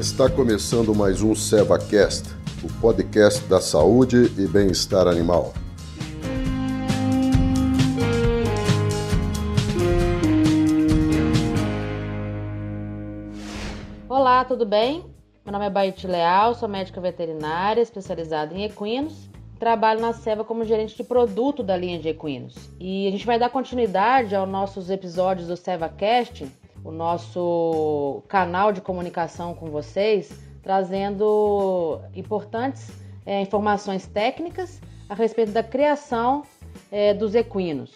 Está começando mais um SevaCast, o podcast da saúde e bem-estar animal. Olá, tudo bem? Meu nome é Baite Leal, sou médica veterinária especializada em equinos. Trabalho na Seva como gerente de produto da linha de equinos. E a gente vai dar continuidade aos nossos episódios do SevaCast, o nosso canal de comunicação com vocês, trazendo importantes é, informações técnicas a respeito da criação é, dos equinos.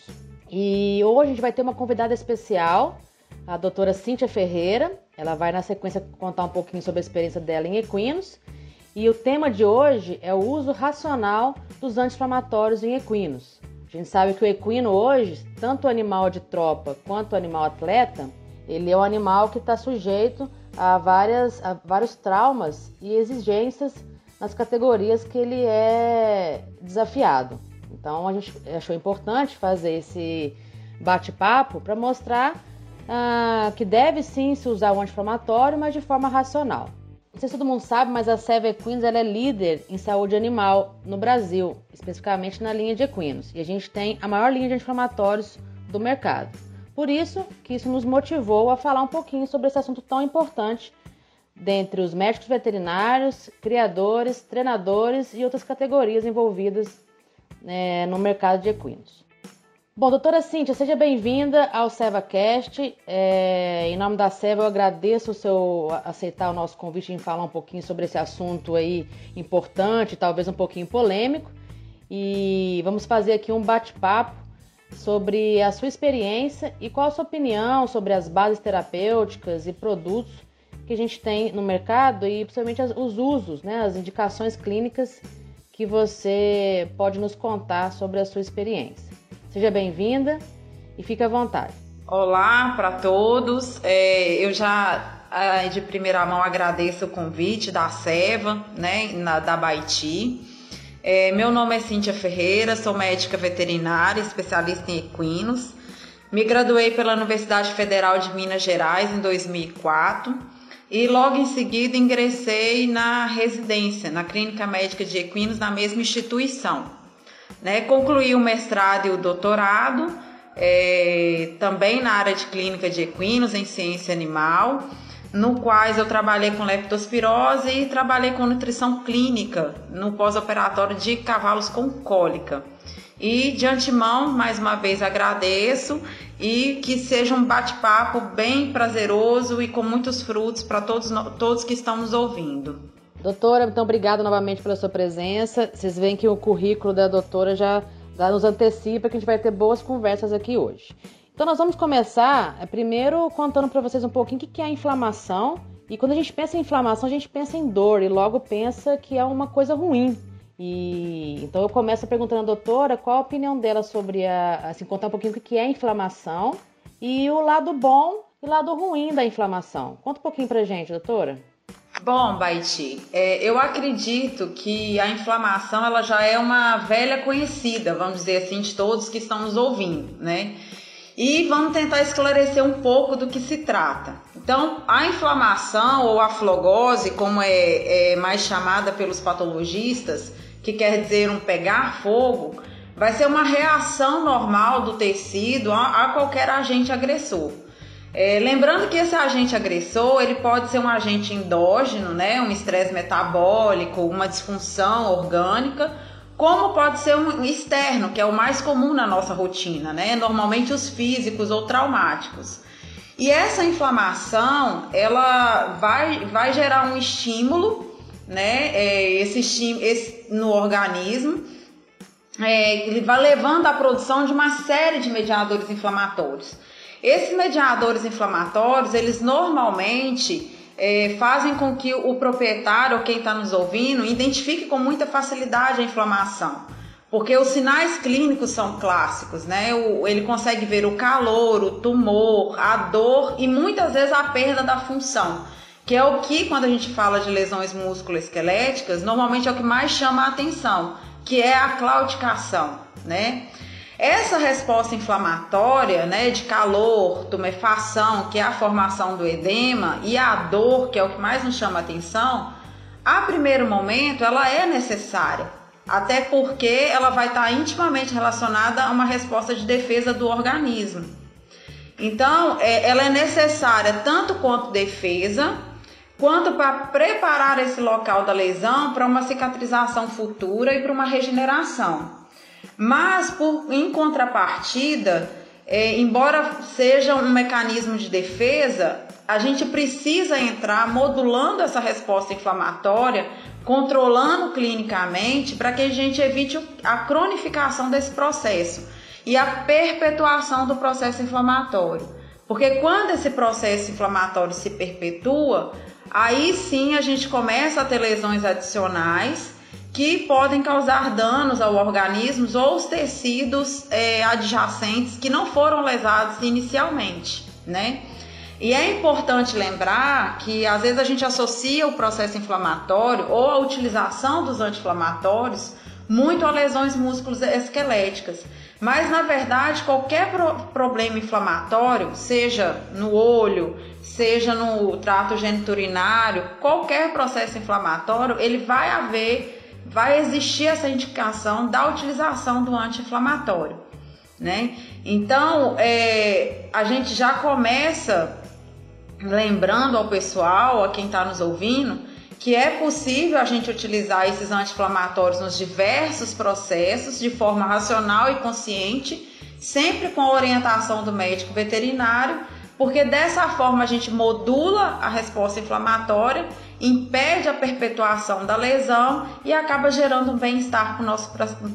E hoje a gente vai ter uma convidada especial, a doutora Cíntia Ferreira. Ela vai, na sequência, contar um pouquinho sobre a experiência dela em equinos. E o tema de hoje é o uso racional dos anti-inflamatórios em equinos. A gente sabe que o equino hoje, tanto animal de tropa quanto animal atleta, ele é um animal que está sujeito a, várias, a vários traumas e exigências nas categorias que ele é desafiado. Então a gente achou importante fazer esse bate-papo para mostrar ah, que deve sim se usar o anti-inflamatório, mas de forma racional. Não sei se todo mundo sabe, mas a Seva Equinos é líder em saúde animal no Brasil, especificamente na linha de equinos. E a gente tem a maior linha de anti-inflamatórios do mercado. Por isso que isso nos motivou a falar um pouquinho sobre esse assunto tão importante dentre os médicos veterinários, criadores, treinadores e outras categorias envolvidas é, no mercado de equinos. Bom, doutora Cíntia, seja bem-vinda ao SevaCast. É, em nome da Seva, eu agradeço o seu aceitar o nosso convite em falar um pouquinho sobre esse assunto aí importante, talvez um pouquinho polêmico. E vamos fazer aqui um bate-papo sobre a sua experiência e qual a sua opinião sobre as bases terapêuticas e produtos que a gente tem no mercado e principalmente os usos, né, as indicações clínicas que você pode nos contar sobre a sua experiência. Seja bem-vinda e fique à vontade. Olá para todos. É, eu já de primeira mão agradeço o convite da Seva, né, na, da Baiti. É, meu nome é Cíntia Ferreira, sou médica veterinária, especialista em equinos. Me graduei pela Universidade Federal de Minas Gerais em 2004 e logo em seguida ingressei na residência, na Clínica Médica de Equinos, na mesma instituição. Né? Concluí o mestrado e o doutorado, é, também na área de clínica de equinos, em ciência animal no quais eu trabalhei com leptospirose e trabalhei com nutrição clínica no pós-operatório de cavalos com cólica. E de antemão, mais uma vez agradeço e que seja um bate-papo bem prazeroso e com muitos frutos para todos, todos que estão nos ouvindo. Doutora, então obrigada novamente pela sua presença. Vocês veem que o currículo da doutora já, já nos antecipa que a gente vai ter boas conversas aqui hoje. Então nós vamos começar é, primeiro contando para vocês um pouquinho o que é a inflamação. E quando a gente pensa em inflamação, a gente pensa em dor e logo pensa que é uma coisa ruim. E então eu começo perguntando à doutora qual a opinião dela sobre a, assim, contar um pouquinho o que é a inflamação e o lado bom e o lado ruim da inflamação. Conta um pouquinho pra gente, doutora. Bom, Baiti, é, eu acredito que a inflamação ela já é uma velha conhecida, vamos dizer assim, de todos que estão nos ouvindo, né? E vamos tentar esclarecer um pouco do que se trata. Então, a inflamação ou a flogose, como é, é mais chamada pelos patologistas, que quer dizer um pegar fogo, vai ser uma reação normal do tecido a, a qualquer agente agressor. É, lembrando que esse agente agressor ele pode ser um agente endógeno, né, um estresse metabólico, uma disfunção orgânica, como pode ser um externo, que é o mais comum na nossa rotina, né? Normalmente os físicos ou traumáticos. E essa inflamação, ela vai, vai gerar um estímulo, né? É, esse estímulo esse, no organismo, é, ele vai levando à produção de uma série de mediadores inflamatórios. Esses mediadores inflamatórios, eles normalmente é, fazem com que o proprietário ou quem está nos ouvindo identifique com muita facilidade a inflamação. Porque os sinais clínicos são clássicos, né? O, ele consegue ver o calor, o tumor, a dor e muitas vezes a perda da função, que é o que, quando a gente fala de lesões musculoesqueléticas, normalmente é o que mais chama a atenção, que é a claudicação, né? Essa resposta inflamatória, né, de calor, tumefação, que é a formação do edema, e a dor, que é o que mais nos chama a atenção, a primeiro momento ela é necessária, até porque ela vai estar intimamente relacionada a uma resposta de defesa do organismo. Então, é, ela é necessária tanto quanto defesa, quanto para preparar esse local da lesão para uma cicatrização futura e para uma regeneração. Mas, por, em contrapartida, é, embora seja um mecanismo de defesa, a gente precisa entrar modulando essa resposta inflamatória, controlando clinicamente, para que a gente evite a cronificação desse processo e a perpetuação do processo inflamatório. Porque quando esse processo inflamatório se perpetua, aí sim a gente começa a ter lesões adicionais que podem causar danos ao organismo ou os tecidos é, adjacentes que não foram lesados inicialmente, né? E é importante lembrar que às vezes a gente associa o processo inflamatório ou a utilização dos anti-inflamatórios muito a lesões músculos esqueléticas. Mas na verdade, qualquer pro problema inflamatório, seja no olho, seja no trato geniturinário, qualquer processo inflamatório, ele vai haver vai existir essa indicação da utilização do anti-inflamatório, né? Então, é, a gente já começa lembrando ao pessoal, a quem está nos ouvindo, que é possível a gente utilizar esses anti-inflamatórios nos diversos processos de forma racional e consciente, sempre com a orientação do médico veterinário, porque dessa forma a gente modula a resposta inflamatória impede a perpetuação da lesão e acaba gerando um bem-estar para o nosso,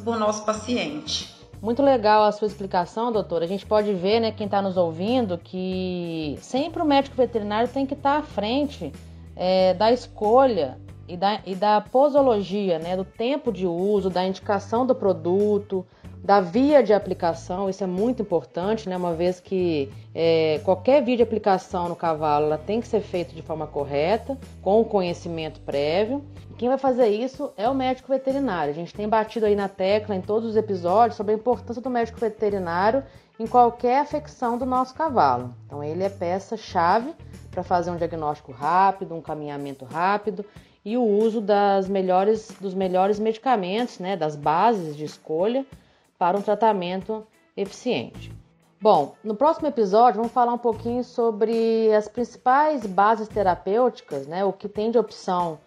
nosso paciente. Muito legal a sua explicação, doutora. A gente pode ver, né, quem está nos ouvindo, que sempre o médico veterinário tem que estar tá à frente é, da escolha e da, e da posologia, né, do tempo de uso, da indicação do produto, da via de aplicação, isso é muito importante, né? Uma vez que é, qualquer via de aplicação no cavalo ela tem que ser feita de forma correta, com conhecimento prévio. E quem vai fazer isso é o médico veterinário. A gente tem batido aí na tecla em todos os episódios sobre a importância do médico veterinário em qualquer afecção do nosso cavalo. Então ele é peça-chave para fazer um diagnóstico rápido, um caminhamento rápido e o uso das melhores, dos melhores medicamentos, né, das bases de escolha para um tratamento eficiente. Bom, no próximo episódio vamos falar um pouquinho sobre as principais bases terapêuticas, né, o que tem de opção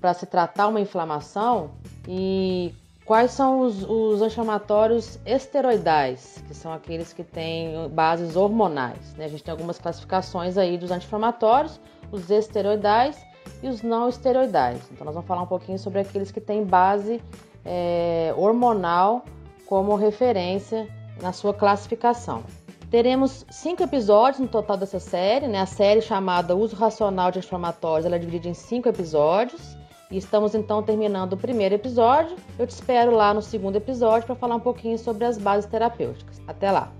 para se tratar uma inflamação e quais são os, os anti-inflamatórios esteroidais, que são aqueles que têm bases hormonais. Né? A gente tem algumas classificações aí dos anti-inflamatórios, os esteroidais e os não esteroidais. Então nós vamos falar um pouquinho sobre aqueles que têm base é, hormonal como referência na sua classificação. Teremos cinco episódios no total dessa série, né? A série chamada Uso Racional de Inflamatórios, ela é dividida em cinco episódios. E estamos então terminando o primeiro episódio. Eu te espero lá no segundo episódio para falar um pouquinho sobre as bases terapêuticas. Até lá!